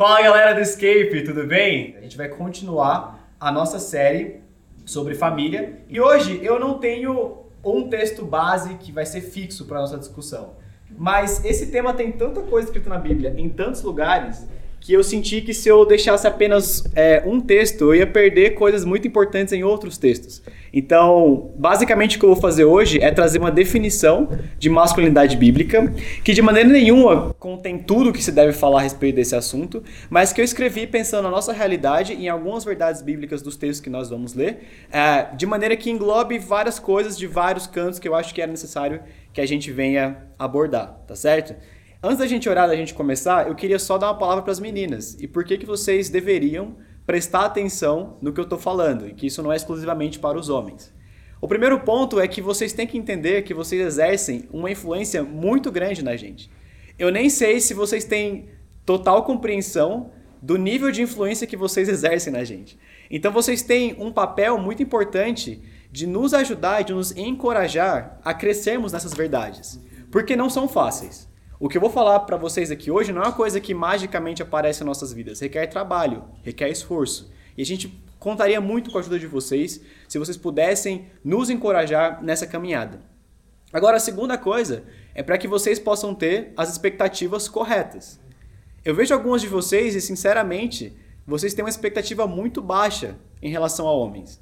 Fala galera do Escape, tudo bem? A gente vai continuar a nossa série sobre família e hoje eu não tenho um texto base que vai ser fixo para nossa discussão. Mas esse tema tem tanta coisa escrita na Bíblia em tantos lugares que eu senti que se eu deixasse apenas é, um texto, eu ia perder coisas muito importantes em outros textos. Então, basicamente o que eu vou fazer hoje é trazer uma definição de masculinidade bíblica, que de maneira nenhuma contém tudo que se deve falar a respeito desse assunto, mas que eu escrevi pensando na nossa realidade e em algumas verdades bíblicas dos textos que nós vamos ler, é, de maneira que englobe várias coisas de vários cantos que eu acho que era necessário que a gente venha abordar, tá certo? Antes da gente orar, da gente começar, eu queria só dar uma palavra para as meninas. E por que, que vocês deveriam prestar atenção no que eu estou falando, e que isso não é exclusivamente para os homens. O primeiro ponto é que vocês têm que entender que vocês exercem uma influência muito grande na gente. Eu nem sei se vocês têm total compreensão do nível de influência que vocês exercem na gente. Então vocês têm um papel muito importante de nos ajudar e de nos encorajar a crescermos nessas verdades, porque não são fáceis. O que eu vou falar para vocês aqui hoje não é uma coisa que magicamente aparece em nossas vidas. Requer trabalho, requer esforço. E a gente contaria muito com a ajuda de vocês se vocês pudessem nos encorajar nessa caminhada. Agora, a segunda coisa é para que vocês possam ter as expectativas corretas. Eu vejo alguns de vocês e, sinceramente, vocês têm uma expectativa muito baixa em relação a homens.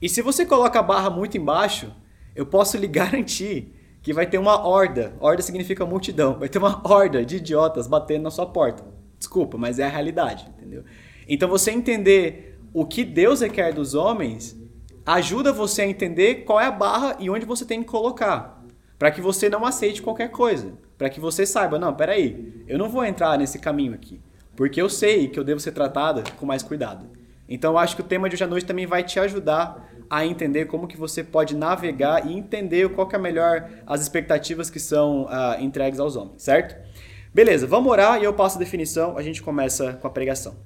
E se você coloca a barra muito embaixo, eu posso lhe garantir que vai ter uma horda, horda significa multidão, vai ter uma horda de idiotas batendo na sua porta. Desculpa, mas é a realidade, entendeu? Então você entender o que Deus requer dos homens ajuda você a entender qual é a barra e onde você tem que colocar, para que você não aceite qualquer coisa, para que você saiba, não, peraí, eu não vou entrar nesse caminho aqui, porque eu sei que eu devo ser tratada com mais cuidado. Então eu acho que o tema de hoje à noite também vai te ajudar a entender como que você pode navegar e entender qual que é melhor as expectativas que são uh, entregues aos homens, certo? Beleza, vamos orar e eu passo a definição, a gente começa com a pregação.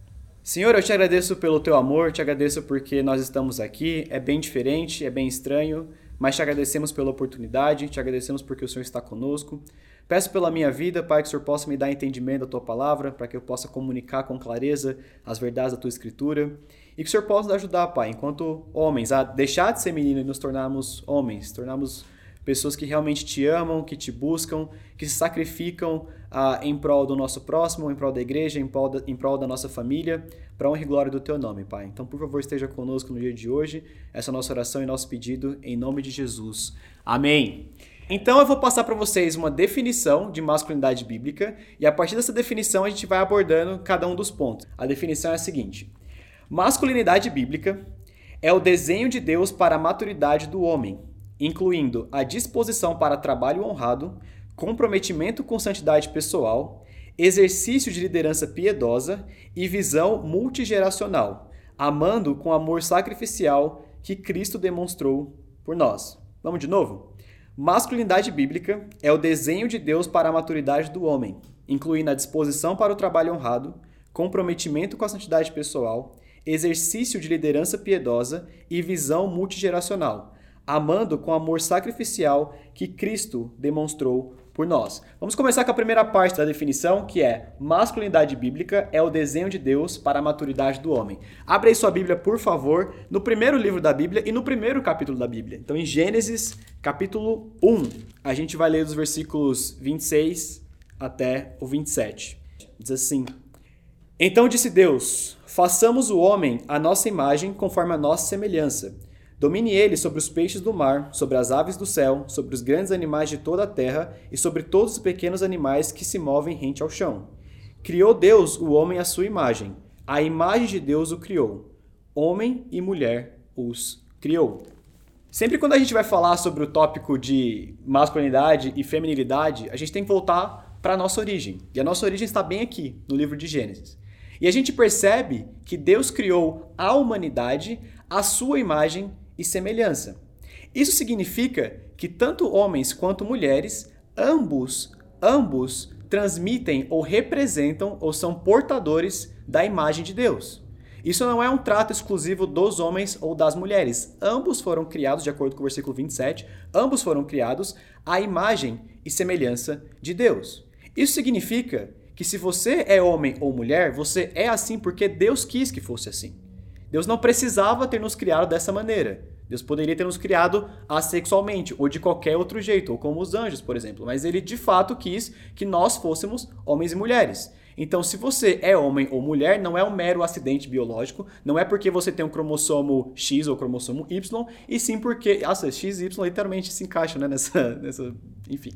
Senhor, eu te agradeço pelo teu amor, te agradeço porque nós estamos aqui, é bem diferente, é bem estranho, mas te agradecemos pela oportunidade, te agradecemos porque o Senhor está conosco. Peço pela minha vida, Pai, que o Senhor possa me dar entendimento da tua palavra, para que eu possa comunicar com clareza as verdades da tua escritura. E que o Senhor possa nos ajudar, Pai, enquanto homens, a deixar de ser menino e nos tornarmos homens, tornarmos pessoas que realmente te amam, que te buscam, que se sacrificam ah, em prol do nosso próximo, em prol da igreja, em prol da, em prol da nossa família, para honra e glória do teu nome, Pai. Então, por favor, esteja conosco no dia de hoje. Essa é a nossa oração e nosso pedido, em nome de Jesus. Amém. Então eu vou passar para vocês uma definição de masculinidade bíblica e a partir dessa definição a gente vai abordando cada um dos pontos. A definição é a seguinte: Masculinidade bíblica é o desenho de Deus para a maturidade do homem, incluindo a disposição para trabalho honrado, comprometimento com santidade pessoal, exercício de liderança piedosa e visão multigeracional, amando com amor sacrificial que Cristo demonstrou por nós. Vamos de novo? Masculinidade bíblica é o desenho de Deus para a maturidade do homem, incluindo a disposição para o trabalho honrado, comprometimento com a santidade pessoal, exercício de liderança piedosa e visão multigeracional, amando com amor sacrificial que Cristo demonstrou por nós. Vamos começar com a primeira parte da definição, que é masculinidade bíblica é o desenho de Deus para a maturidade do homem. Abre aí sua Bíblia, por favor, no primeiro livro da Bíblia e no primeiro capítulo da Bíblia. Então, em Gênesis, capítulo 1, a gente vai ler dos versículos 26 até o 27. Diz assim: Então disse Deus: Façamos o homem à nossa imagem, conforme a nossa semelhança. Domine ele sobre os peixes do mar, sobre as aves do céu, sobre os grandes animais de toda a terra e sobre todos os pequenos animais que se movem rente ao chão. Criou Deus o homem à sua imagem. A imagem de Deus o criou. Homem e mulher os criou. Sempre quando a gente vai falar sobre o tópico de masculinidade e feminilidade, a gente tem que voltar para a nossa origem. E a nossa origem está bem aqui, no livro de Gênesis. E a gente percebe que Deus criou a humanidade à sua imagem e semelhança. Isso significa que tanto homens quanto mulheres, ambos, ambos transmitem ou representam ou são portadores da imagem de Deus. Isso não é um trato exclusivo dos homens ou das mulheres. Ambos foram criados, de acordo com o versículo 27, ambos foram criados à imagem e semelhança de Deus. Isso significa que se você é homem ou mulher, você é assim porque Deus quis que fosse assim. Deus não precisava ter nos criado dessa maneira. Deus poderia ter nos criado assexualmente, ou de qualquer outro jeito, ou como os anjos, por exemplo. Mas ele de fato quis que nós fôssemos homens e mulheres. Então, se você é homem ou mulher, não é um mero acidente biológico, não é porque você tem um cromossomo X ou cromossomo Y, e sim porque. Nossa, X e Y literalmente se encaixam né, nessa. nessa enfim.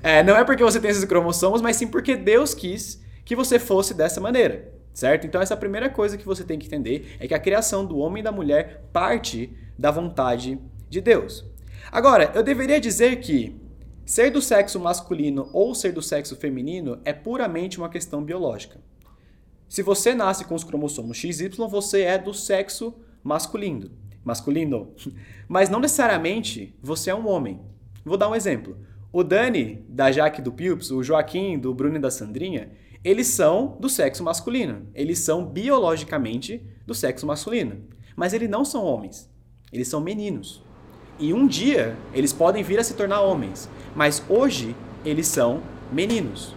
É, não é porque você tem esses cromossomos, mas sim porque Deus quis que você fosse dessa maneira. Certo? Então, essa é primeira coisa que você tem que entender é que a criação do homem e da mulher parte da vontade de Deus. Agora, eu deveria dizer que ser do sexo masculino ou ser do sexo feminino é puramente uma questão biológica. Se você nasce com os cromossomos XY, você é do sexo masculino. Masculino. Mas não necessariamente você é um homem. Vou dar um exemplo. O Dani, da Jaque do Pilps, o Joaquim, do Bruno e da Sandrinha, eles são do sexo masculino. Eles são biologicamente do sexo masculino. Mas eles não são homens. Eles são meninos. E um dia eles podem vir a se tornar homens, mas hoje eles são meninos.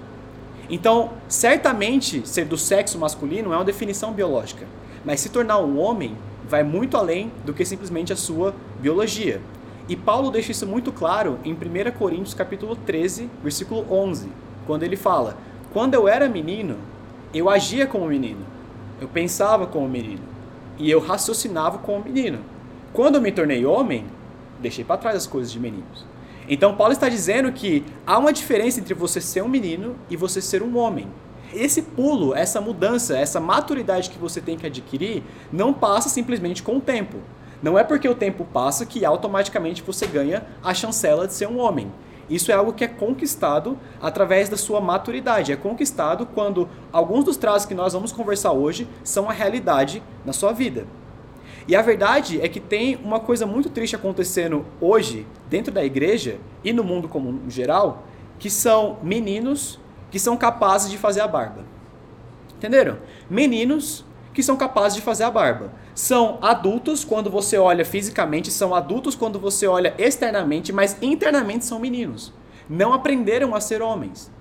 Então, certamente ser do sexo masculino é uma definição biológica, mas se tornar um homem vai muito além do que simplesmente a sua biologia. E Paulo deixa isso muito claro em 1 Coríntios capítulo 13, versículo 11, quando ele fala: "Quando eu era menino, eu agia como menino, eu pensava como menino, e eu raciocinava como menino. Quando eu me tornei homem, deixei para trás as coisas de meninos. Então Paulo está dizendo que há uma diferença entre você ser um menino e você ser um homem. Esse pulo, essa mudança, essa maturidade que você tem que adquirir não passa simplesmente com o tempo. Não é porque o tempo passa que automaticamente você ganha a chancela de ser um homem. Isso é algo que é conquistado através da sua maturidade. É conquistado quando alguns dos traços que nós vamos conversar hoje são a realidade na sua vida. E a verdade é que tem uma coisa muito triste acontecendo hoje, dentro da igreja e no mundo como geral, que são meninos que são capazes de fazer a barba. Entenderam? Meninos que são capazes de fazer a barba. São adultos quando você olha fisicamente, são adultos quando você olha externamente, mas internamente são meninos. Não aprenderam a ser homens,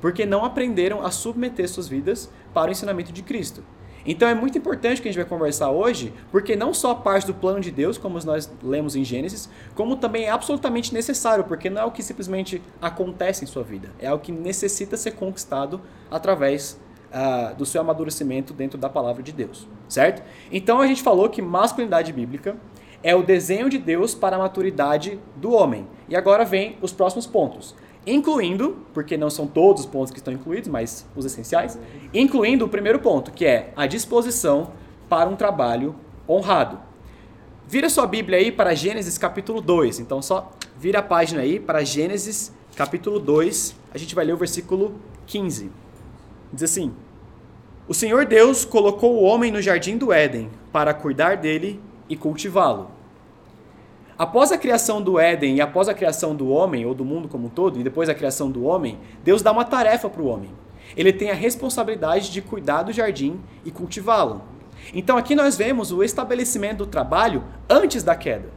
porque não aprenderam a submeter suas vidas para o ensinamento de Cristo. Então é muito importante que a gente vai conversar hoje, porque não só parte do plano de Deus, como nós lemos em Gênesis, como também é absolutamente necessário, porque não é o que simplesmente acontece em sua vida, é algo que necessita ser conquistado através uh, do seu amadurecimento dentro da palavra de Deus, certo? Então a gente falou que masculinidade bíblica é o desenho de Deus para a maturidade do homem. E agora vem os próximos pontos incluindo, porque não são todos os pontos que estão incluídos, mas os essenciais, incluindo o primeiro ponto, que é a disposição para um trabalho honrado. Vira sua Bíblia aí para Gênesis capítulo 2. Então só vira a página aí para Gênesis capítulo 2. A gente vai ler o versículo 15. Diz assim: O Senhor Deus colocou o homem no jardim do Éden para cuidar dele e cultivá-lo. Após a criação do Éden e após a criação do homem, ou do mundo como um todo, e depois a criação do homem, Deus dá uma tarefa para o homem. Ele tem a responsabilidade de cuidar do jardim e cultivá-lo. Então aqui nós vemos o estabelecimento do trabalho antes da queda.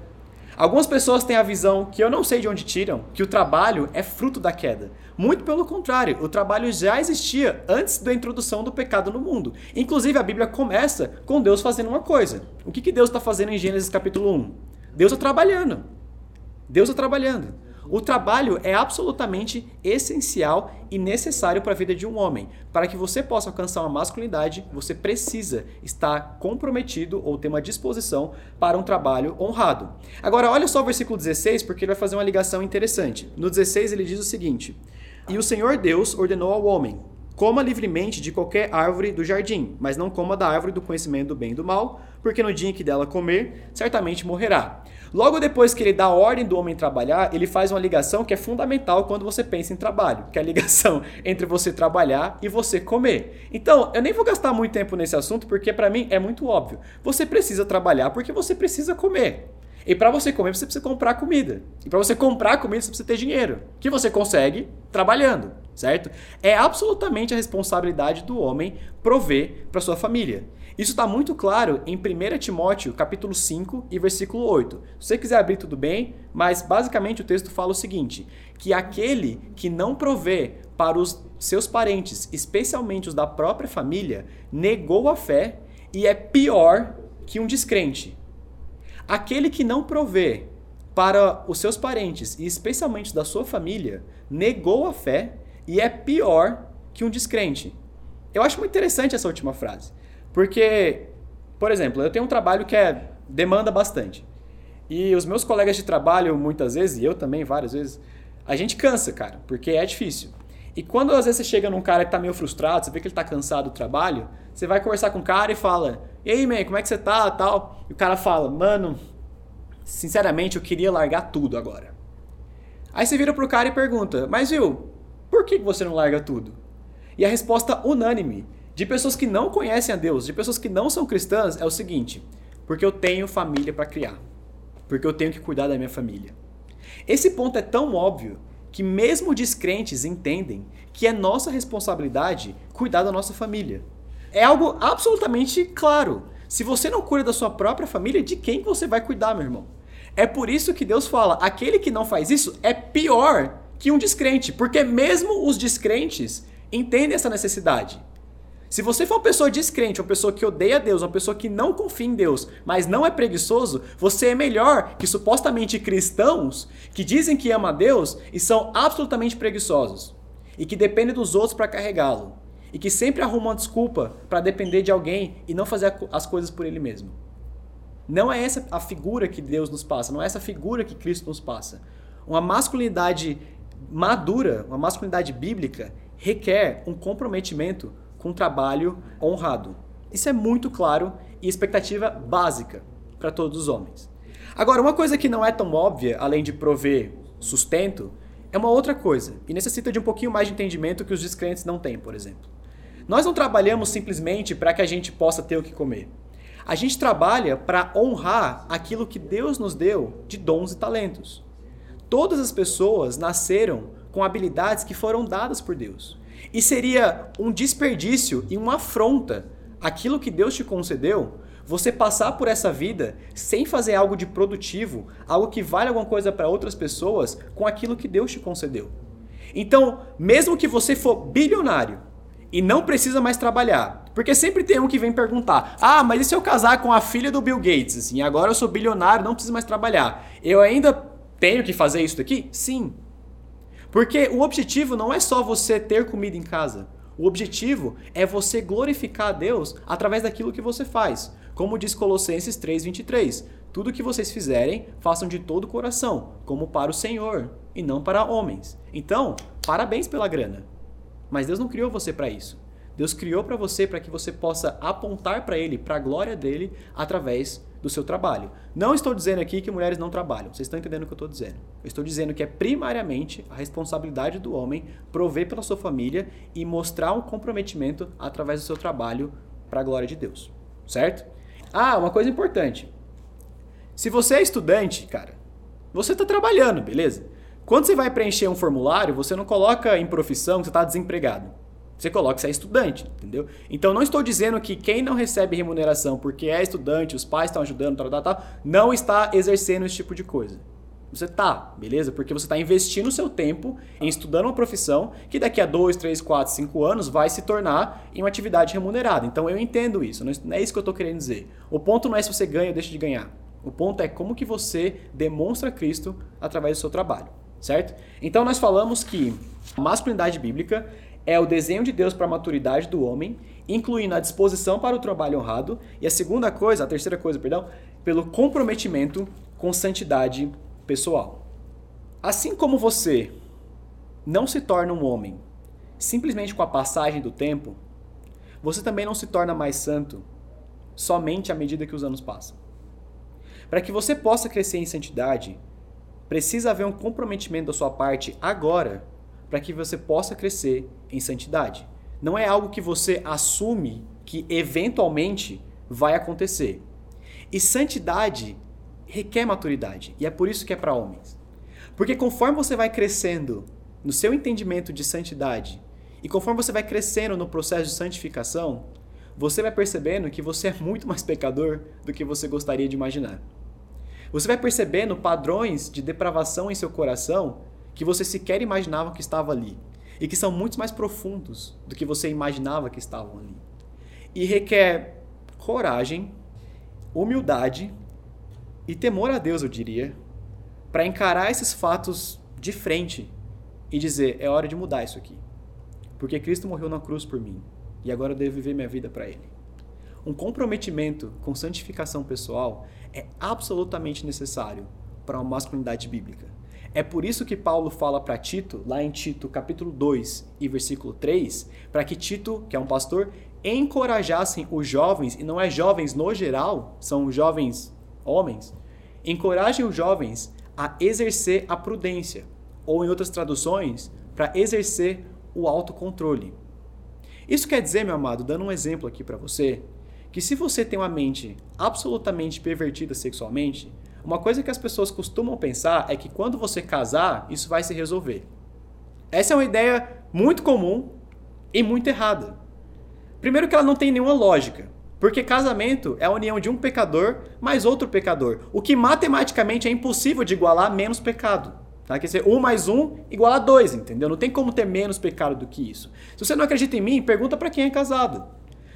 Algumas pessoas têm a visão, que eu não sei de onde tiram, que o trabalho é fruto da queda. Muito pelo contrário, o trabalho já existia antes da introdução do pecado no mundo. Inclusive, a Bíblia começa com Deus fazendo uma coisa. O que, que Deus está fazendo em Gênesis capítulo 1? Deus está trabalhando. Deus está trabalhando. O trabalho é absolutamente essencial e necessário para a vida de um homem. Para que você possa alcançar uma masculinidade, você precisa estar comprometido ou ter uma disposição para um trabalho honrado. Agora, olha só o versículo 16, porque ele vai fazer uma ligação interessante. No 16, ele diz o seguinte: E o Senhor Deus ordenou ao homem: Coma livremente de qualquer árvore do jardim, mas não coma da árvore do conhecimento do bem e do mal, porque no dia em que dela comer, certamente morrerá. Logo depois que ele dá a ordem do homem trabalhar, ele faz uma ligação que é fundamental quando você pensa em trabalho, que é a ligação entre você trabalhar e você comer. Então, eu nem vou gastar muito tempo nesse assunto, porque para mim é muito óbvio. Você precisa trabalhar porque você precisa comer. E para você comer, você precisa comprar comida. E para você comprar comida, você precisa ter dinheiro, que você consegue trabalhando, certo? É absolutamente a responsabilidade do homem prover para sua família. Isso está muito claro em 1 Timóteo, capítulo 5 e versículo 8. Se você quiser abrir tudo bem, mas basicamente o texto fala o seguinte: que aquele que não provê para os seus parentes, especialmente os da própria família, negou a fé e é pior que um descrente. Aquele que não provê para os seus parentes, e especialmente da sua família, negou a fé e é pior que um descrente. Eu acho muito interessante essa última frase, porque, por exemplo, eu tenho um trabalho que é demanda bastante. E os meus colegas de trabalho, muitas vezes, e eu também várias vezes, a gente cansa, cara, porque é difícil. E quando às vezes você chega num cara que tá meio frustrado, você vê que ele tá cansado do trabalho, você vai conversar com o cara e fala: E aí, man, como é que você tá? Tal. E o cara fala: Mano, sinceramente eu queria largar tudo agora. Aí você vira pro cara e pergunta: Mas viu, por que você não larga tudo? E a resposta unânime de pessoas que não conhecem a Deus, de pessoas que não são cristãs, é o seguinte: Porque eu tenho família para criar. Porque eu tenho que cuidar da minha família. Esse ponto é tão óbvio que mesmo descrentes entendem que é nossa responsabilidade cuidar da nossa família. É algo absolutamente claro. Se você não cuida da sua própria família, de quem você vai cuidar, meu irmão? É por isso que Deus fala: aquele que não faz isso é pior que um descrente, porque mesmo os descrentes entendem essa necessidade. Se você for uma pessoa descrente, uma pessoa que odeia Deus, uma pessoa que não confia em Deus, mas não é preguiçoso, você é melhor que supostamente cristãos que dizem que amam a Deus e são absolutamente preguiçosos e que dependem dos outros para carregá-lo e que sempre arrumam uma desculpa para depender de alguém e não fazer as coisas por ele mesmo. Não é essa a figura que Deus nos passa, não é essa figura que Cristo nos passa. Uma masculinidade madura, uma masculinidade bíblica, requer um comprometimento com trabalho honrado. Isso é muito claro e expectativa básica para todos os homens. Agora, uma coisa que não é tão óbvia, além de prover sustento, é uma outra coisa e necessita de um pouquinho mais de entendimento que os descrentes não têm, por exemplo. Nós não trabalhamos simplesmente para que a gente possa ter o que comer. A gente trabalha para honrar aquilo que Deus nos deu de dons e talentos. Todas as pessoas nasceram com habilidades que foram dadas por Deus. E seria um desperdício e uma afronta aquilo que Deus te concedeu, você passar por essa vida sem fazer algo de produtivo, algo que vale alguma coisa para outras pessoas com aquilo que Deus te concedeu. Então, mesmo que você for bilionário e não precisa mais trabalhar, porque sempre tem um que vem perguntar: "Ah, mas e se eu casar com a filha do Bill Gates, assim, agora eu sou bilionário, não preciso mais trabalhar. Eu ainda tenho que fazer isso aqui?" Sim, porque o objetivo não é só você ter comida em casa. O objetivo é você glorificar a Deus através daquilo que você faz. Como diz Colossenses 3:23, tudo que vocês fizerem, façam de todo o coração, como para o Senhor e não para homens. Então, parabéns pela grana. Mas Deus não criou você para isso. Deus criou para você para que você possa apontar para ele, para a glória dele através do seu trabalho. Não estou dizendo aqui que mulheres não trabalham, vocês estão entendendo o que eu estou dizendo. Eu estou dizendo que é primariamente a responsabilidade do homem prover pela sua família e mostrar um comprometimento através do seu trabalho para a glória de Deus, certo? Ah, uma coisa importante. Se você é estudante, cara, você está trabalhando, beleza? Quando você vai preencher um formulário, você não coloca em profissão que você está desempregado. Você coloca que você é estudante, entendeu? Então não estou dizendo que quem não recebe remuneração porque é estudante, os pais estão ajudando, tal, tal, tal, não está exercendo esse tipo de coisa. Você tá, beleza? Porque você está investindo o seu tempo em estudando uma profissão que daqui a 2, 3, 4, 5 anos vai se tornar em uma atividade remunerada. Então eu entendo isso, não é isso que eu estou querendo dizer. O ponto não é se você ganha ou deixa de ganhar. O ponto é como que você demonstra Cristo através do seu trabalho, certo? Então nós falamos que a masculinidade bíblica é o desenho de Deus para a maturidade do homem, incluindo a disposição para o trabalho honrado, e a segunda coisa, a terceira coisa, perdão, pelo comprometimento com santidade pessoal. Assim como você não se torna um homem simplesmente com a passagem do tempo, você também não se torna mais santo somente à medida que os anos passam. Para que você possa crescer em santidade, precisa haver um comprometimento da sua parte agora para que você possa crescer em santidade. Não é algo que você assume que eventualmente vai acontecer. E santidade requer maturidade. E é por isso que é para homens. Porque conforme você vai crescendo no seu entendimento de santidade e conforme você vai crescendo no processo de santificação, você vai percebendo que você é muito mais pecador do que você gostaria de imaginar. Você vai percebendo padrões de depravação em seu coração que você sequer imaginava que estava ali e que são muito mais profundos do que você imaginava que estavam ali. E requer coragem, humildade e temor a Deus, eu diria, para encarar esses fatos de frente e dizer: é hora de mudar isso aqui. Porque Cristo morreu na cruz por mim e agora eu devo viver minha vida para Ele. Um comprometimento com santificação pessoal é absolutamente necessário para uma masculinidade bíblica. É por isso que Paulo fala para Tito, lá em Tito capítulo 2 e versículo 3, para que Tito, que é um pastor, encorajassem os jovens, e não é jovens no geral, são jovens homens, encorajem os jovens a exercer a prudência, ou em outras traduções, para exercer o autocontrole. Isso quer dizer, meu amado, dando um exemplo aqui para você, que se você tem uma mente absolutamente pervertida sexualmente, uma coisa que as pessoas costumam pensar é que quando você casar, isso vai se resolver. Essa é uma ideia muito comum e muito errada. Primeiro que ela não tem nenhuma lógica, porque casamento é a união de um pecador mais outro pecador, o que matematicamente é impossível de igualar menos pecado. Tá? Quer dizer, um mais um igual a dois, entendeu? Não tem como ter menos pecado do que isso. Se você não acredita em mim, pergunta para quem é casado.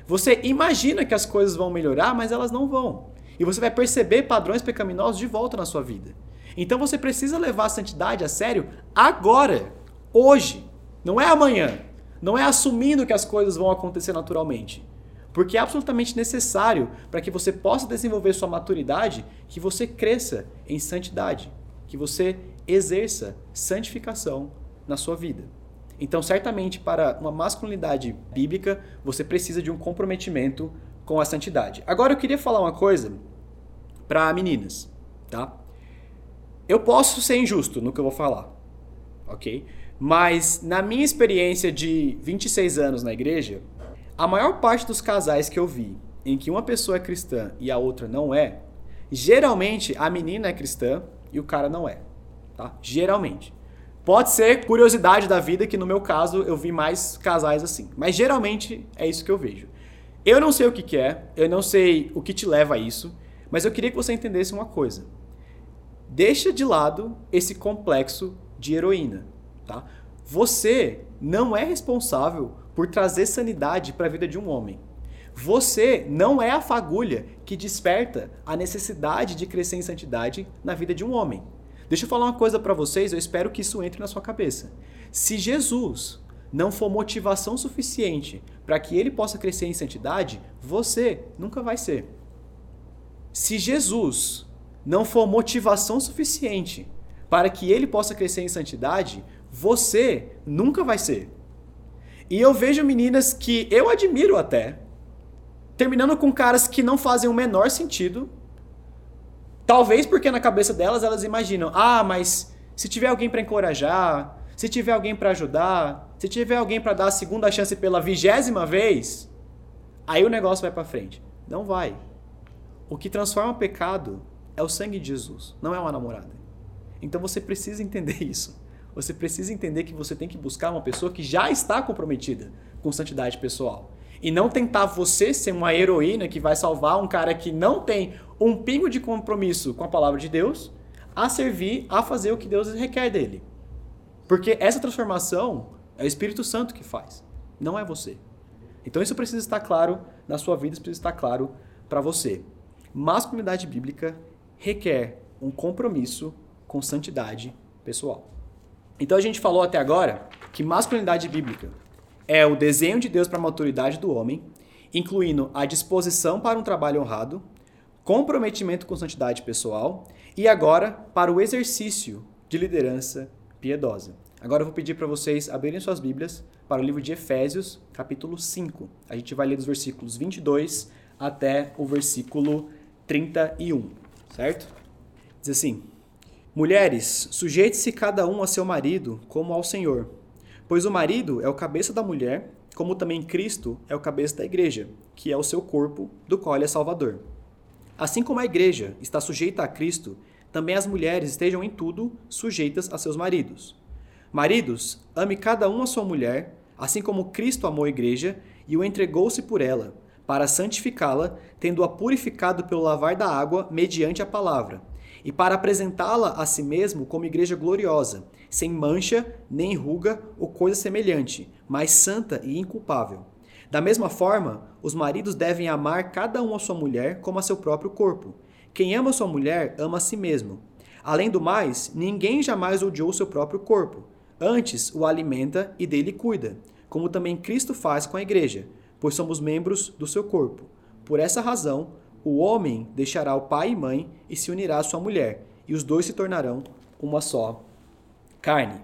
Você imagina que as coisas vão melhorar, mas elas não vão. E você vai perceber padrões pecaminosos de volta na sua vida. Então você precisa levar a santidade a sério agora, hoje. Não é amanhã. Não é assumindo que as coisas vão acontecer naturalmente. Porque é absolutamente necessário para que você possa desenvolver sua maturidade que você cresça em santidade, que você exerça santificação na sua vida. Então, certamente, para uma masculinidade bíblica, você precisa de um comprometimento com a santidade. Agora eu queria falar uma coisa para meninas, tá? Eu posso ser injusto no que eu vou falar, ok? Mas na minha experiência de 26 anos na igreja, a maior parte dos casais que eu vi em que uma pessoa é cristã e a outra não é, geralmente a menina é cristã e o cara não é, tá? Geralmente. Pode ser curiosidade da vida que no meu caso eu vi mais casais assim, mas geralmente é isso que eu vejo. Eu não sei o que, que é, eu não sei o que te leva a isso, mas eu queria que você entendesse uma coisa. Deixa de lado esse complexo de heroína, tá? Você não é responsável por trazer sanidade para a vida de um homem. Você não é a fagulha que desperta a necessidade de crescer em santidade na vida de um homem. Deixa eu falar uma coisa para vocês, eu espero que isso entre na sua cabeça. Se Jesus não for motivação suficiente para que ele possa crescer em santidade, você nunca vai ser. Se Jesus não for motivação suficiente para que ele possa crescer em santidade, você nunca vai ser. E eu vejo meninas que eu admiro até, terminando com caras que não fazem o menor sentido. Talvez porque na cabeça delas elas imaginam: ah, mas se tiver alguém para encorajar, se tiver alguém para ajudar, se tiver alguém para dar a segunda chance pela vigésima vez, aí o negócio vai para frente. Não vai. O que transforma o pecado é o sangue de Jesus, não é uma namorada. Então você precisa entender isso. Você precisa entender que você tem que buscar uma pessoa que já está comprometida com santidade pessoal. E não tentar você ser uma heroína que vai salvar um cara que não tem um pingo de compromisso com a palavra de Deus a servir, a fazer o que Deus requer dele. Porque essa transformação é o Espírito Santo que faz, não é você. Então isso precisa estar claro na sua vida, isso precisa estar claro para você. Masculinidade bíblica requer um compromisso com santidade pessoal. Então a gente falou até agora que masculinidade bíblica é o desenho de Deus para a maturidade do homem, incluindo a disposição para um trabalho honrado, comprometimento com santidade pessoal e agora para o exercício de liderança piedosa. Agora eu vou pedir para vocês abrirem suas Bíblias para o livro de Efésios, capítulo 5. A gente vai ler dos versículos 22 até o versículo 31, certo? Diz assim: Mulheres, sujeite-se cada um a seu marido como ao Senhor, pois o marido é o cabeça da mulher, como também Cristo é o cabeça da igreja, que é o seu corpo, do qual ele é Salvador. Assim como a igreja está sujeita a Cristo, também as mulheres estejam em tudo sujeitas a seus maridos. Maridos, ame cada um a sua mulher, assim como Cristo amou a igreja e o entregou-se por ela, para santificá-la, tendo-a purificado pelo lavar da água mediante a palavra, e para apresentá-la a si mesmo como igreja gloriosa, sem mancha, nem ruga ou coisa semelhante, mas santa e inculpável. Da mesma forma, os maridos devem amar cada um a sua mulher como a seu próprio corpo. Quem ama sua mulher ama a si mesmo. Além do mais, ninguém jamais odiou seu próprio corpo. Antes o alimenta e dele cuida, como também Cristo faz com a igreja, pois somos membros do seu corpo. Por essa razão, o homem deixará o pai e mãe e se unirá à sua mulher, e os dois se tornarão uma só carne.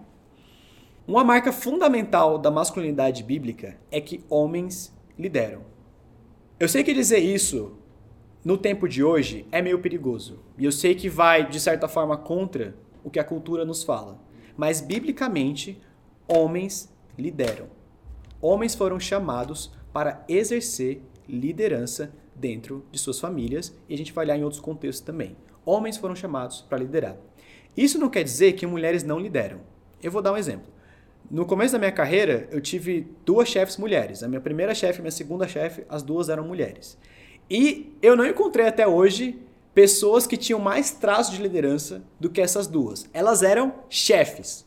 Uma marca fundamental da masculinidade bíblica é que homens lideram. Eu sei que dizer isso no tempo de hoje é meio perigoso, e eu sei que vai, de certa forma, contra o que a cultura nos fala. Mas, biblicamente, homens lideram. Homens foram chamados para exercer liderança dentro de suas famílias, e a gente vai olhar em outros contextos também. Homens foram chamados para liderar. Isso não quer dizer que mulheres não lideram. Eu vou dar um exemplo. No começo da minha carreira, eu tive duas chefes mulheres. A minha primeira chefe e a minha segunda chefe, as duas eram mulheres. E eu não encontrei até hoje pessoas que tinham mais traços de liderança do que essas duas. Elas eram chefes.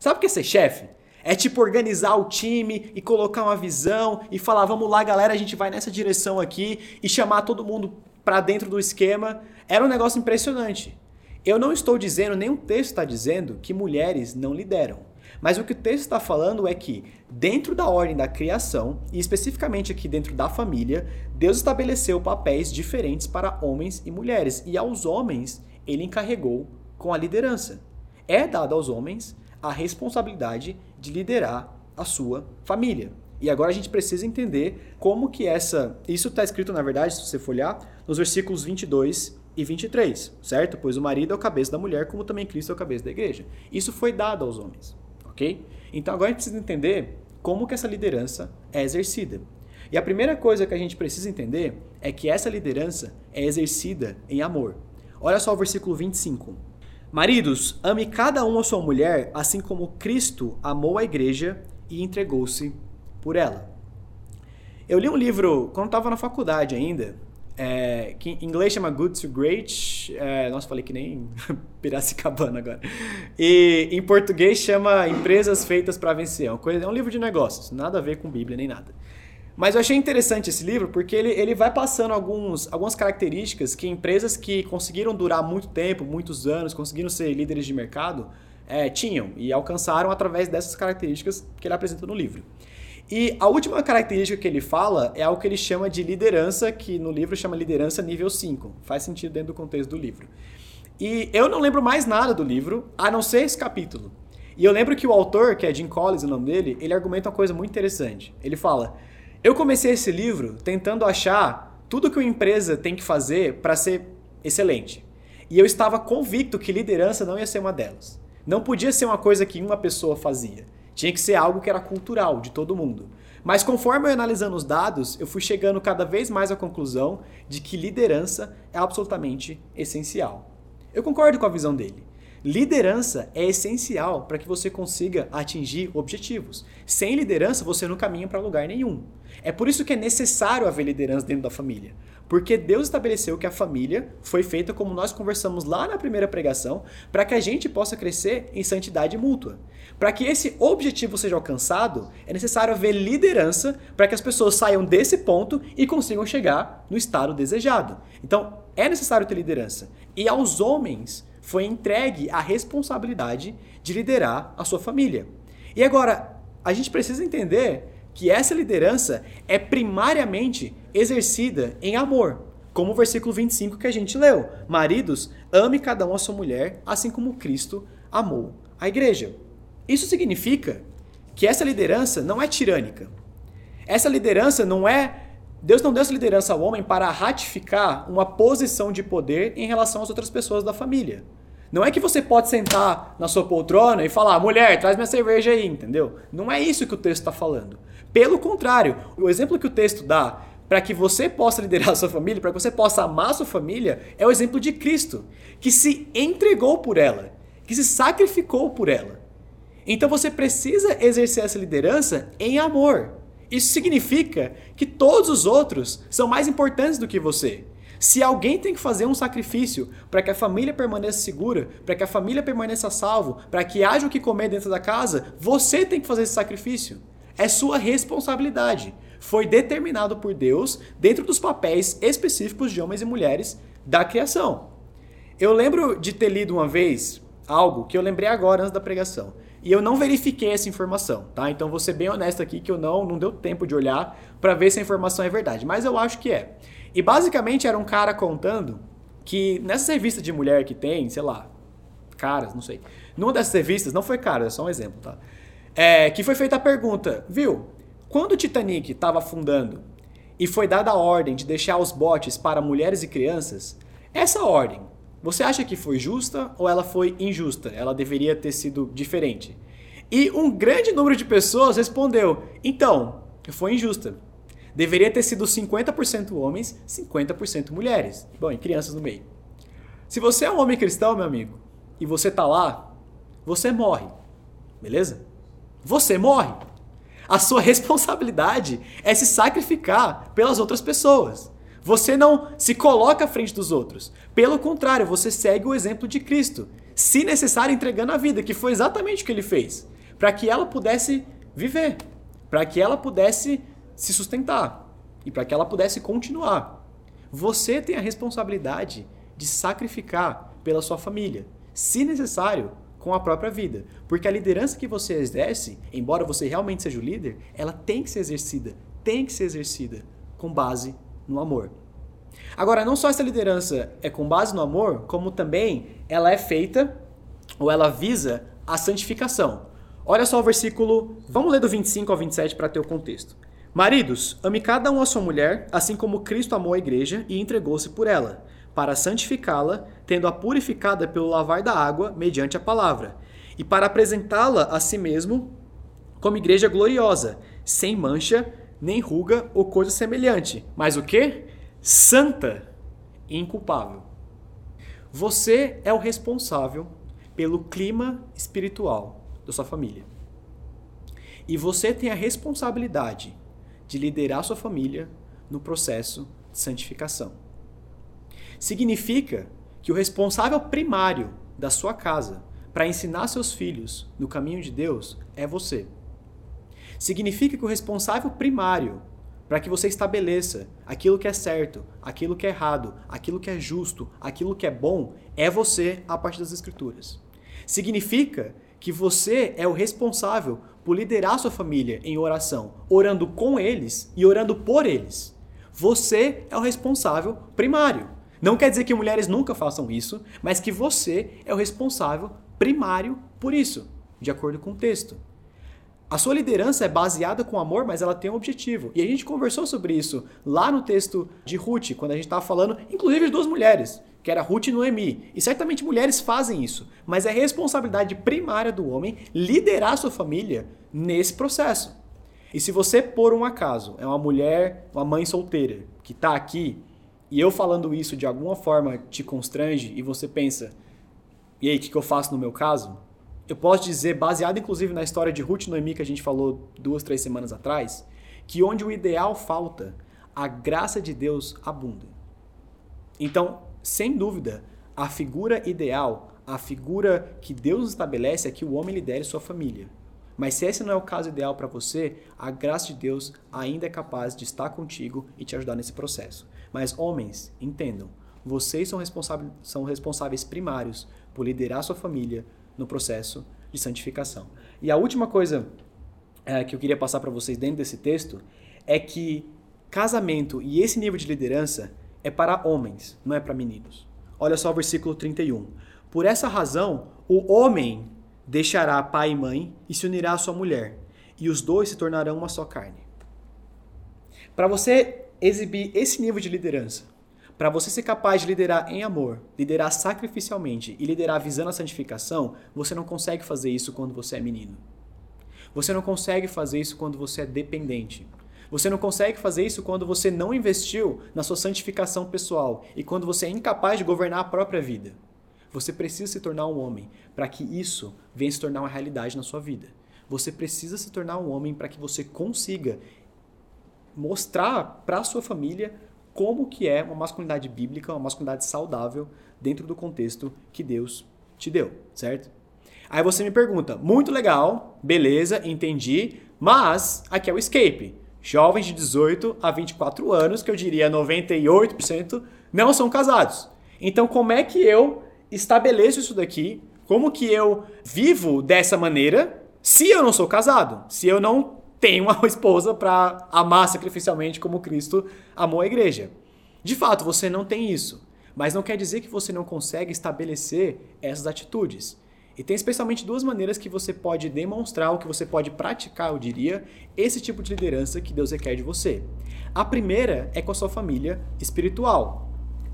Sabe o que é ser chefe? É tipo organizar o time e colocar uma visão e falar: vamos lá, galera, a gente vai nessa direção aqui e chamar todo mundo para dentro do esquema. Era um negócio impressionante. Eu não estou dizendo, o texto está dizendo, que mulheres não lideram. Mas o que o texto está falando é que, dentro da ordem da criação, e especificamente aqui dentro da família, Deus estabeleceu papéis diferentes para homens e mulheres. E aos homens, ele encarregou com a liderança. É dada aos homens a responsabilidade de liderar a sua família. E agora a gente precisa entender como que essa. Isso está escrito, na verdade, se você for olhar, nos versículos 22 e 23, certo? Pois o marido é o cabeça da mulher, como também Cristo é o cabeça da igreja. Isso foi dado aos homens ok? Então agora a gente precisa entender como que essa liderança é exercida. E a primeira coisa que a gente precisa entender é que essa liderança é exercida em amor. Olha só o versículo 25. Maridos, ame cada um a sua mulher, assim como Cristo amou a igreja e entregou-se por ela. Eu li um livro quando estava na faculdade ainda, é, que em inglês chama Good to Great. É, nossa, falei que nem Piracicabana agora. E em português chama Empresas Feitas para Vencer. É, uma coisa, é um livro de negócios, nada a ver com Bíblia nem nada. Mas eu achei interessante esse livro porque ele, ele vai passando alguns, algumas características que empresas que conseguiram durar muito tempo, muitos anos, conseguiram ser líderes de mercado, é, tinham e alcançaram através dessas características que ele apresenta no livro. E a última característica que ele fala é algo que ele chama de liderança, que no livro chama liderança nível 5. Faz sentido dentro do contexto do livro. E eu não lembro mais nada do livro, a não ser esse capítulo. E eu lembro que o autor, que é Jim Collins, o nome dele, ele argumenta uma coisa muito interessante. Ele fala: Eu comecei esse livro tentando achar tudo que uma empresa tem que fazer para ser excelente. E eu estava convicto que liderança não ia ser uma delas. Não podia ser uma coisa que uma pessoa fazia. Tinha que ser algo que era cultural, de todo mundo. Mas conforme eu analisando os dados, eu fui chegando cada vez mais à conclusão de que liderança é absolutamente essencial. Eu concordo com a visão dele. Liderança é essencial para que você consiga atingir objetivos. Sem liderança, você não caminha para lugar nenhum. É por isso que é necessário haver liderança dentro da família. Porque Deus estabeleceu que a família foi feita como nós conversamos lá na primeira pregação, para que a gente possa crescer em santidade mútua. Para que esse objetivo seja alcançado, é necessário haver liderança para que as pessoas saiam desse ponto e consigam chegar no estado desejado. Então, é necessário ter liderança. E aos homens foi entregue a responsabilidade de liderar a sua família. E agora, a gente precisa entender que essa liderança é primariamente exercida em amor, como o versículo 25 que a gente leu. Maridos, ame cada um a sua mulher, assim como Cristo amou a igreja. Isso significa que essa liderança não é tirânica. Essa liderança não é. Deus não deu essa liderança ao homem para ratificar uma posição de poder em relação às outras pessoas da família. Não é que você pode sentar na sua poltrona e falar, mulher, traz minha cerveja aí, entendeu? Não é isso que o texto está falando. Pelo contrário, o exemplo que o texto dá para que você possa liderar a sua família, para que você possa amar a sua família, é o exemplo de Cristo, que se entregou por ela, que se sacrificou por ela. Então você precisa exercer essa liderança em amor. Isso significa que todos os outros são mais importantes do que você. Se alguém tem que fazer um sacrifício para que a família permaneça segura, para que a família permaneça salvo, para que haja o que comer dentro da casa, você tem que fazer esse sacrifício. É sua responsabilidade. Foi determinado por Deus dentro dos papéis específicos de homens e mulheres da criação. Eu lembro de ter lido uma vez algo que eu lembrei agora antes da pregação. E eu não verifiquei essa informação, tá? Então vou ser bem honesto aqui que eu não, não deu tempo de olhar para ver se a informação é verdade, mas eu acho que é. E basicamente era um cara contando que nessas revistas de mulher que tem, sei lá, caras, não sei. Numa dessas revistas, não foi cara, é só um exemplo, tá? É, que foi feita a pergunta, viu? Quando o Titanic estava afundando e foi dada a ordem de deixar os botes para mulheres e crianças, essa ordem você acha que foi justa ou ela foi injusta? Ela deveria ter sido diferente? E um grande número de pessoas respondeu: então, foi injusta. Deveria ter sido 50% homens, 50% mulheres. Bom, e crianças no meio. Se você é um homem cristão, meu amigo, e você tá lá, você morre. Beleza? Você morre. A sua responsabilidade é se sacrificar pelas outras pessoas. Você não se coloca à frente dos outros. Pelo contrário, você segue o exemplo de Cristo, se necessário entregando a vida, que foi exatamente o que ele fez, para que ela pudesse viver, para que ela pudesse se sustentar e para que ela pudesse continuar. Você tem a responsabilidade de sacrificar pela sua família, se necessário, com a própria vida. Porque a liderança que você exerce, embora você realmente seja o líder, ela tem que ser exercida, tem que ser exercida com base no amor. Agora, não só essa liderança é com base no amor, como também ela é feita ou ela visa a santificação. Olha só o versículo, vamos ler do 25 ao 27 para ter o contexto. Maridos, ame cada um a sua mulher, assim como Cristo amou a igreja e entregou-se por ela, para santificá-la, tendo-a purificada pelo lavar da água mediante a palavra, e para apresentá-la a si mesmo como igreja gloriosa, sem mancha, nem ruga ou coisa semelhante. Mas o que? Santa e inculpável. Você é o responsável pelo clima espiritual da sua família. E você tem a responsabilidade de liderar sua família no processo de santificação. Significa que o responsável primário da sua casa para ensinar seus filhos no caminho de Deus é você significa que o responsável primário para que você estabeleça aquilo que é certo, aquilo que é errado, aquilo que é justo, aquilo que é bom, é você a partir das Escrituras. Significa que você é o responsável por liderar sua família em oração, orando com eles e orando por eles. Você é o responsável primário. Não quer dizer que mulheres nunca façam isso, mas que você é o responsável primário por isso, de acordo com o texto. A sua liderança é baseada com amor, mas ela tem um objetivo. E a gente conversou sobre isso lá no texto de Ruth, quando a gente estava falando, inclusive de duas mulheres, que era Ruth e Noemi. E certamente mulheres fazem isso, mas é responsabilidade primária do homem liderar sua família nesse processo. E se você, por um acaso, é uma mulher, uma mãe solteira, que está aqui, e eu falando isso de alguma forma te constrange, e você pensa, e aí, o que, que eu faço no meu caso? Eu posso dizer, baseado inclusive na história de Ruth e Noemi que a gente falou duas, três semanas atrás, que onde o ideal falta, a graça de Deus abunda. Então, sem dúvida, a figura ideal, a figura que Deus estabelece é que o homem lidere sua família. Mas se esse não é o caso ideal para você, a graça de Deus ainda é capaz de estar contigo e te ajudar nesse processo. Mas homens, entendam, vocês são responsáveis, são responsáveis primários por liderar sua família, no processo de santificação. E a última coisa é, que eu queria passar para vocês dentro desse texto é que casamento e esse nível de liderança é para homens, não é para meninos. Olha só o versículo 31. Por essa razão, o homem deixará pai e mãe e se unirá à sua mulher, e os dois se tornarão uma só carne. Para você exibir esse nível de liderança, para você ser capaz de liderar em amor, liderar sacrificialmente e liderar visando a santificação, você não consegue fazer isso quando você é menino. Você não consegue fazer isso quando você é dependente. Você não consegue fazer isso quando você não investiu na sua santificação pessoal e quando você é incapaz de governar a própria vida. Você precisa se tornar um homem para que isso venha se tornar uma realidade na sua vida. Você precisa se tornar um homem para que você consiga mostrar para a sua família como que é uma masculinidade bíblica, uma masculinidade saudável dentro do contexto que Deus te deu, certo? Aí você me pergunta, muito legal, beleza, entendi, mas aqui é o escape. Jovens de 18 a 24 anos, que eu diria 98%, não são casados. Então, como é que eu estabeleço isso daqui? Como que eu vivo dessa maneira se eu não sou casado? Se eu não tenho uma esposa para amar sacrificialmente como Cristo amou a igreja? De fato, você não tem isso. Mas não quer dizer que você não consegue estabelecer essas atitudes. E tem especialmente duas maneiras que você pode demonstrar, ou que você pode praticar, eu diria, esse tipo de liderança que Deus requer de você. A primeira é com a sua família espiritual.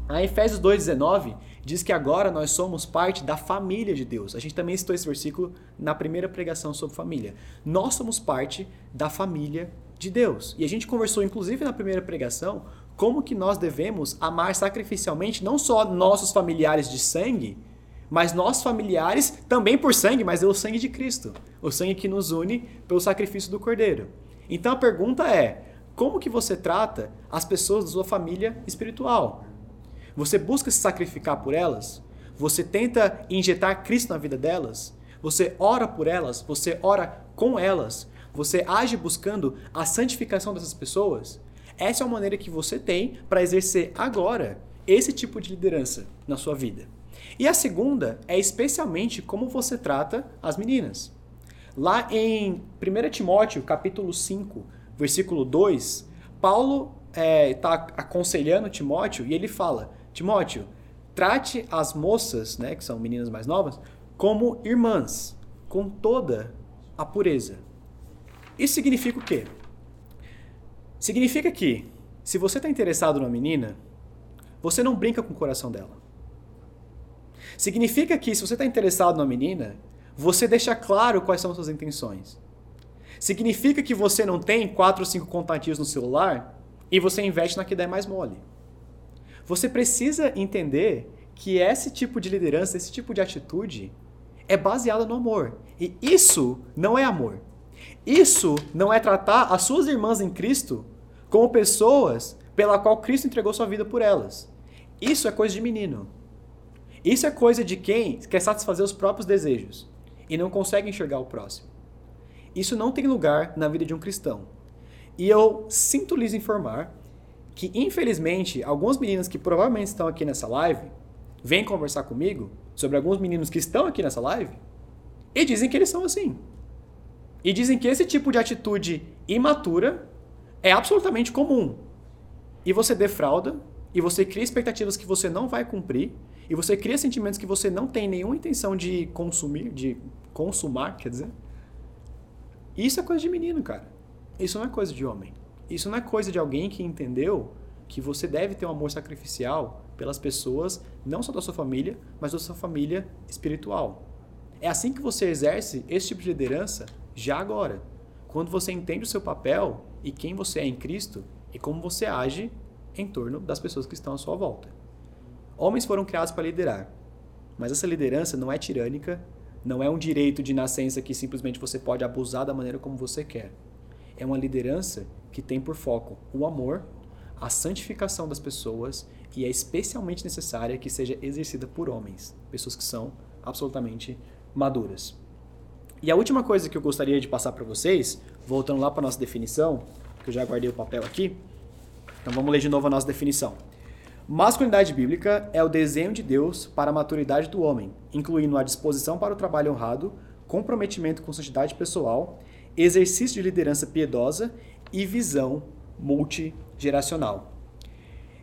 A Efésios 2,19 diz que agora nós somos parte da família de Deus. A gente também citou esse versículo na primeira pregação sobre família. Nós somos parte da família de Deus. E a gente conversou, inclusive, na primeira pregação, como que nós devemos amar sacrificialmente não só nossos familiares de sangue, mas nossos familiares também por sangue, mas é o sangue de Cristo, o sangue que nos une pelo sacrifício do Cordeiro. Então a pergunta é: como que você trata as pessoas da sua família espiritual? Você busca se sacrificar por elas? Você tenta injetar Cristo na vida delas? Você ora por elas? Você ora com elas? Você age buscando a santificação dessas pessoas? Essa é a maneira que você tem para exercer agora esse tipo de liderança na sua vida. E a segunda é especialmente como você trata as meninas. Lá em 1 Timóteo, capítulo 5, versículo 2, Paulo está é, tá aconselhando Timóteo e ele fala: Timóteo, trate as moças, né, que são meninas mais novas, como irmãs, com toda a pureza. Isso significa o quê? Significa que, se você está interessado numa menina, você não brinca com o coração dela. Significa que se você está interessado numa menina, você deixa claro quais são suas intenções. Significa que você não tem quatro ou cinco contatinhos no celular e você investe na que der mais mole. Você precisa entender que esse tipo de liderança, esse tipo de atitude é baseada no amor. E isso não é amor. Isso não é tratar as suas irmãs em Cristo como pessoas pela qual Cristo entregou sua vida por elas. Isso é coisa de menino. Isso é coisa de quem quer satisfazer os próprios desejos e não consegue enxergar o próximo. Isso não tem lugar na vida de um cristão. E eu sinto lhes informar que, infelizmente, algumas meninas que provavelmente estão aqui nessa live vêm conversar comigo sobre alguns meninos que estão aqui nessa live e dizem que eles são assim. E dizem que esse tipo de atitude imatura é absolutamente comum. E você defrauda, e você cria expectativas que você não vai cumprir, e você cria sentimentos que você não tem nenhuma intenção de consumir, de consumar, quer dizer. Isso é coisa de menino, cara. Isso não é coisa de homem. Isso não é coisa de alguém que entendeu que você deve ter um amor sacrificial pelas pessoas, não só da sua família, mas da sua família espiritual. É assim que você exerce esse tipo de liderança já agora. Quando você entende o seu papel e quem você é em Cristo e como você age em torno das pessoas que estão à sua volta. Homens foram criados para liderar, mas essa liderança não é tirânica, não é um direito de nascença que simplesmente você pode abusar da maneira como você quer. É uma liderança que tem por foco o amor, a santificação das pessoas e é especialmente necessária que seja exercida por homens, pessoas que são absolutamente maduras. E a última coisa que eu gostaria de passar para vocês, voltando lá para nossa definição, que eu já guardei o papel aqui. Então vamos ler de novo a nossa definição. Masculinidade bíblica é o desenho de Deus para a maturidade do homem, incluindo a disposição para o trabalho honrado, comprometimento com santidade pessoal, exercício de liderança piedosa e visão multigeracional.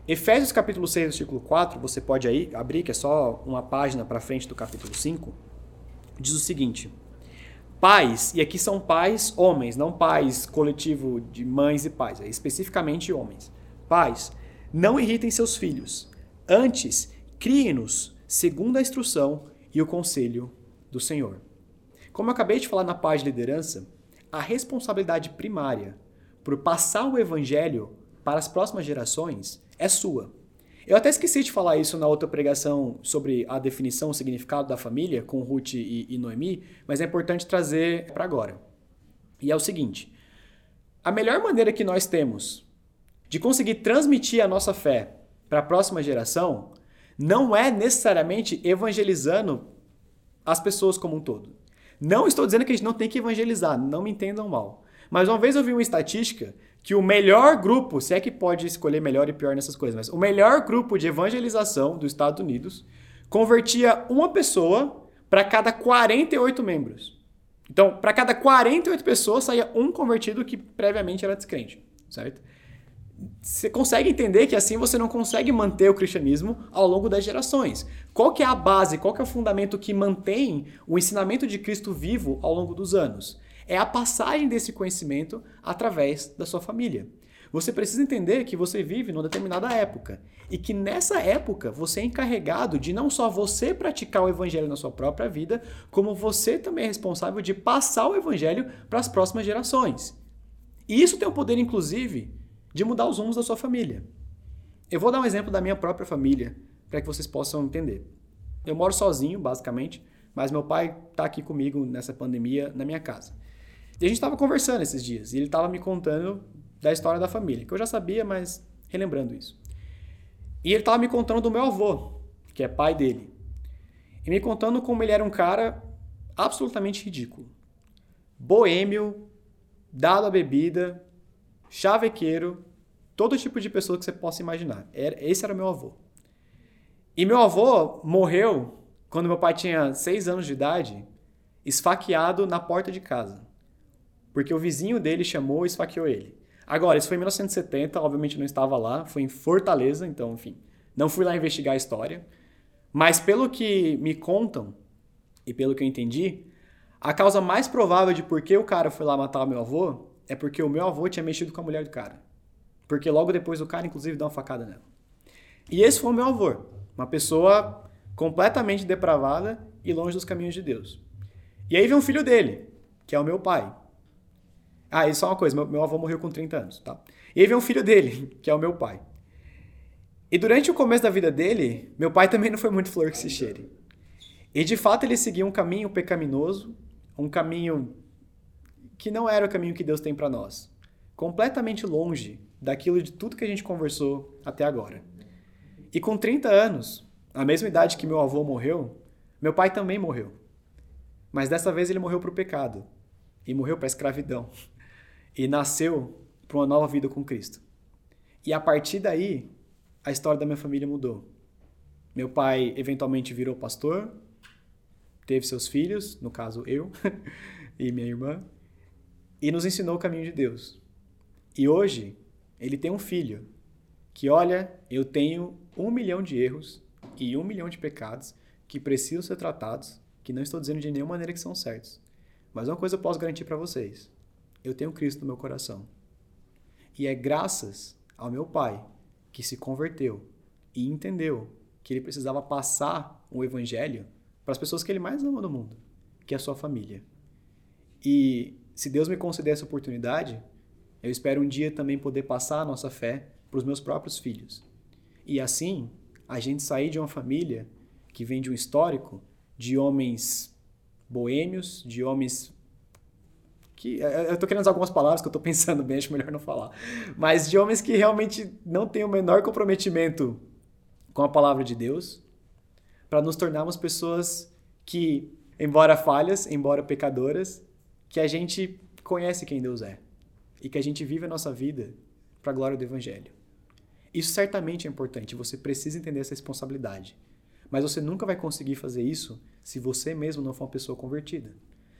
Efésios capítulo 6, versículo 4, você pode aí abrir, que é só uma página para frente do capítulo 5, diz o seguinte: Pais, e aqui são pais homens, não pais coletivo de mães e pais, é especificamente homens. Pais, não irritem seus filhos. Antes, criem-nos segundo a instrução e o conselho do Senhor. Como eu acabei de falar na página de liderança, a responsabilidade primária por passar o evangelho para as próximas gerações é sua. Eu até esqueci de falar isso na outra pregação sobre a definição, o significado da família, com Ruth e, e Noemi, mas é importante trazer para agora. E é o seguinte: a melhor maneira que nós temos de conseguir transmitir a nossa fé para a próxima geração não é necessariamente evangelizando as pessoas como um todo. Não estou dizendo que a gente não tem que evangelizar, não me entendam mal. Mas uma vez eu vi uma estatística que o melhor grupo, se é que pode escolher melhor e pior nessas coisas, mas o melhor grupo de evangelização dos Estados Unidos convertia uma pessoa para cada 48 membros. Então, para cada 48 pessoas saía um convertido que previamente era descrente, certo? Você consegue entender que assim você não consegue manter o cristianismo ao longo das gerações. Qual que é a base, qual que é o fundamento que mantém o ensinamento de Cristo vivo ao longo dos anos? É a passagem desse conhecimento através da sua família. Você precisa entender que você vive numa determinada época e que nessa época você é encarregado de não só você praticar o evangelho na sua própria vida, como você também é responsável de passar o evangelho para as próximas gerações. E isso tem o poder, inclusive, de mudar os rumos da sua família. Eu vou dar um exemplo da minha própria família para que vocês possam entender. Eu moro sozinho, basicamente, mas meu pai está aqui comigo nessa pandemia na minha casa. E a gente estava conversando esses dias, e ele estava me contando da história da família, que eu já sabia, mas relembrando isso. E ele estava me contando do meu avô, que é pai dele. E me contando como ele era um cara absolutamente ridículo. Boêmio, dado à bebida, chavequeiro, todo tipo de pessoa que você possa imaginar. Esse era meu avô. E meu avô morreu quando meu pai tinha seis anos de idade, esfaqueado na porta de casa porque o vizinho dele chamou e esfaqueou ele. Agora, isso foi em 1970, obviamente não estava lá, foi em Fortaleza, então, enfim, não fui lá investigar a história. Mas pelo que me contam e pelo que eu entendi, a causa mais provável de por que o cara foi lá matar o meu avô é porque o meu avô tinha mexido com a mulher do cara. Porque logo depois o cara, inclusive, deu uma facada nela. E esse foi o meu avô, uma pessoa completamente depravada e longe dos caminhos de Deus. E aí vem um filho dele, que é o meu pai. Ah, e só uma coisa, meu, meu avô morreu com 30 anos, tá? E aí vem um filho dele, que é o meu pai. E durante o começo da vida dele, meu pai também não foi muito flor que se cheire. E de fato ele seguia um caminho pecaminoso, um caminho que não era o caminho que Deus tem para nós. Completamente longe daquilo de tudo que a gente conversou até agora. E com 30 anos, a mesma idade que meu avô morreu, meu pai também morreu. Mas dessa vez ele morreu para o pecado e morreu para a escravidão e nasceu para uma nova vida com Cristo. E a partir daí, a história da minha família mudou. Meu pai eventualmente virou pastor, teve seus filhos, no caso eu e minha irmã, e nos ensinou o caminho de Deus. E hoje, ele tem um filho que, olha, eu tenho um milhão de erros e um milhão de pecados que precisam ser tratados, que não estou dizendo de nenhuma maneira que são certos. Mas uma coisa eu posso garantir para vocês: eu tenho Cristo no meu coração. E é graças ao meu pai que se converteu e entendeu que ele precisava passar o evangelho para as pessoas que ele mais ama no mundo, que é a sua família. E se Deus me conceder essa oportunidade, eu espero um dia também poder passar a nossa fé para os meus próprios filhos. E assim, a gente sair de uma família que vem de um histórico de homens boêmios, de homens que é, é, eu tô querendo usar algumas palavras que eu tô pensando bem, acho melhor não falar. Mas de homens que realmente não têm o menor comprometimento com a palavra de Deus, para nos tornarmos pessoas que, embora falhas, embora pecadoras, que a gente conhece quem Deus é e que a gente vive a nossa vida para a glória do evangelho. Isso certamente é importante, você precisa entender essa responsabilidade. Mas você nunca vai conseguir fazer isso se você mesmo não for uma pessoa convertida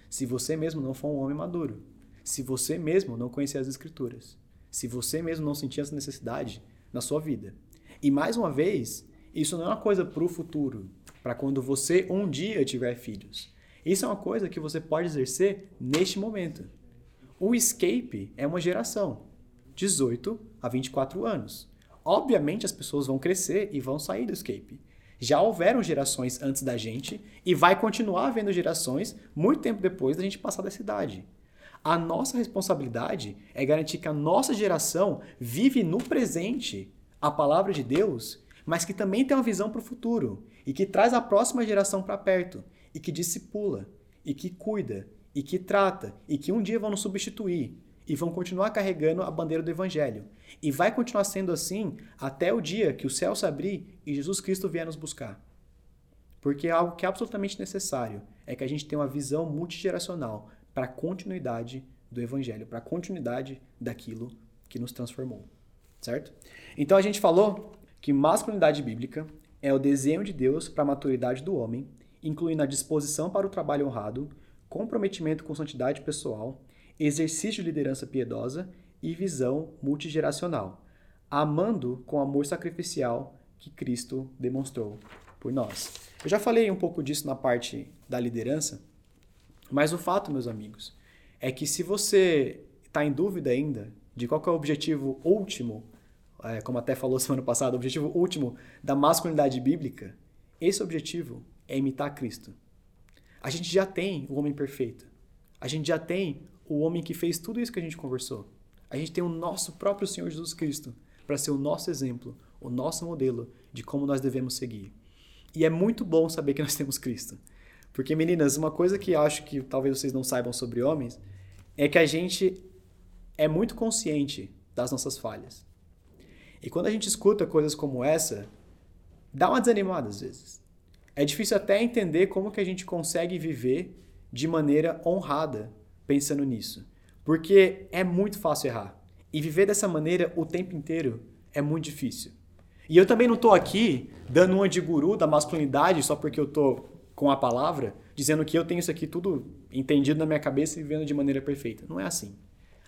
se você mesmo não for um homem maduro, se você mesmo não conhecer as Escrituras, se você mesmo não sentir essa necessidade na sua vida. E mais uma vez, isso não é uma coisa para o futuro, para quando você um dia tiver filhos. Isso é uma coisa que você pode exercer neste momento. O escape é uma geração, 18 a 24 anos. Obviamente as pessoas vão crescer e vão sair do escape. Já houveram gerações antes da gente e vai continuar havendo gerações muito tempo depois da gente passar dessa idade. A nossa responsabilidade é garantir que a nossa geração vive no presente a palavra de Deus, mas que também tem uma visão para o futuro e que traz a próxima geração para perto e que discipula e que cuida e que trata e que um dia vão nos substituir e vão continuar carregando a bandeira do evangelho. E vai continuar sendo assim até o dia que o céu se abrir e Jesus Cristo vier nos buscar. Porque é algo que é absolutamente necessário é que a gente tenha uma visão multigeracional para a continuidade do evangelho, para a continuidade daquilo que nos transformou. Certo? Então a gente falou que masculinidade bíblica é o desenho de Deus para a maturidade do homem, incluindo a disposição para o trabalho honrado, comprometimento com santidade pessoal, exercício de liderança piedosa e visão multigeracional, amando com amor sacrificial que Cristo demonstrou por nós. Eu já falei um pouco disso na parte da liderança, mas o fato, meus amigos, é que se você está em dúvida ainda de qual é o objetivo último, é, como até falou semana passada, o objetivo último da masculinidade bíblica, esse objetivo é imitar Cristo. A gente já tem o homem perfeito. A gente já tem o homem que fez tudo isso que a gente conversou. A gente tem o nosso próprio Senhor Jesus Cristo para ser o nosso exemplo, o nosso modelo de como nós devemos seguir. E é muito bom saber que nós temos Cristo. Porque, meninas, uma coisa que acho que talvez vocês não saibam sobre homens é que a gente é muito consciente das nossas falhas. E quando a gente escuta coisas como essa, dá uma desanimada às vezes. É difícil até entender como que a gente consegue viver de maneira honrada pensando nisso. Porque é muito fácil errar. E viver dessa maneira o tempo inteiro é muito difícil. E eu também não estou aqui dando uma de guru da masculinidade só porque eu estou com a palavra, dizendo que eu tenho isso aqui tudo entendido na minha cabeça e vivendo de maneira perfeita. Não é assim.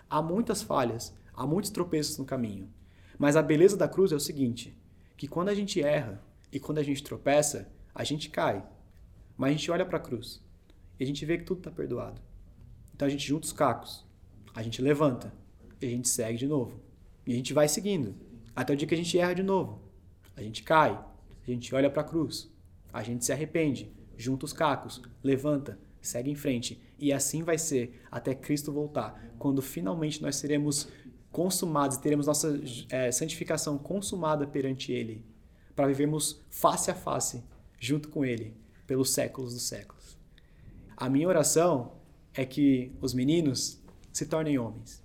Há muitas falhas, há muitos tropeços no caminho. Mas a beleza da cruz é o seguinte: que quando a gente erra e quando a gente tropeça, a gente cai. Mas a gente olha para a cruz e a gente vê que tudo está perdoado. Então a gente junta os cacos, a gente levanta e a gente segue de novo. E a gente vai seguindo até o dia que a gente erra de novo. A gente cai, a gente olha para a cruz, a gente se arrepende, junta os cacos, levanta, segue em frente. E assim vai ser até Cristo voltar, quando finalmente nós seremos consumados e teremos nossa é, santificação consumada perante Ele, para vivermos face a face junto com Ele pelos séculos dos séculos. A minha oração é que os meninos se tornem homens,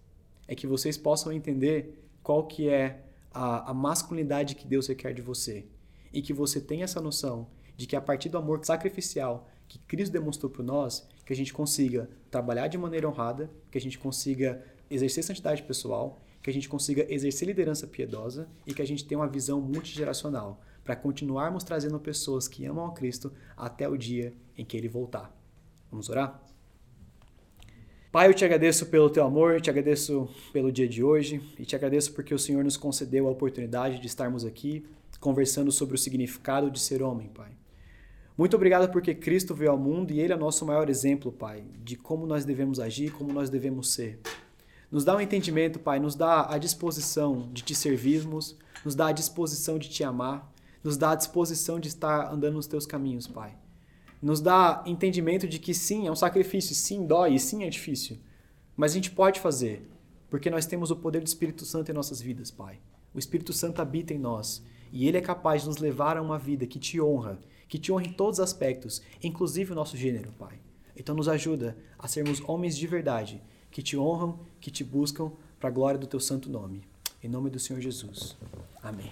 é que vocês possam entender qual que é a, a masculinidade que Deus requer de você e que você tenha essa noção de que a partir do amor sacrificial que Cristo demonstrou por nós, que a gente consiga trabalhar de maneira honrada, que a gente consiga exercer santidade pessoal, que a gente consiga exercer liderança piedosa e que a gente tenha uma visão multigeracional para continuarmos trazendo pessoas que amam a Cristo até o dia em que ele voltar. Vamos orar? Pai, eu te agradeço pelo teu amor, te agradeço pelo dia de hoje e te agradeço porque o Senhor nos concedeu a oportunidade de estarmos aqui conversando sobre o significado de ser homem, Pai. Muito obrigado porque Cristo veio ao mundo e Ele é nosso maior exemplo, Pai, de como nós devemos agir, como nós devemos ser. Nos dá um entendimento, Pai, nos dá a disposição de te servirmos, nos dá a disposição de te amar, nos dá a disposição de estar andando nos teus caminhos, Pai. Nos dá entendimento de que sim, é um sacrifício, sim, dói, sim, é difícil. Mas a gente pode fazer, porque nós temos o poder do Espírito Santo em nossas vidas, Pai. O Espírito Santo habita em nós e ele é capaz de nos levar a uma vida que te honra, que te honra em todos os aspectos, inclusive o nosso gênero, Pai. Então nos ajuda a sermos homens de verdade, que te honram, que te buscam para a glória do teu santo nome. Em nome do Senhor Jesus. Amém.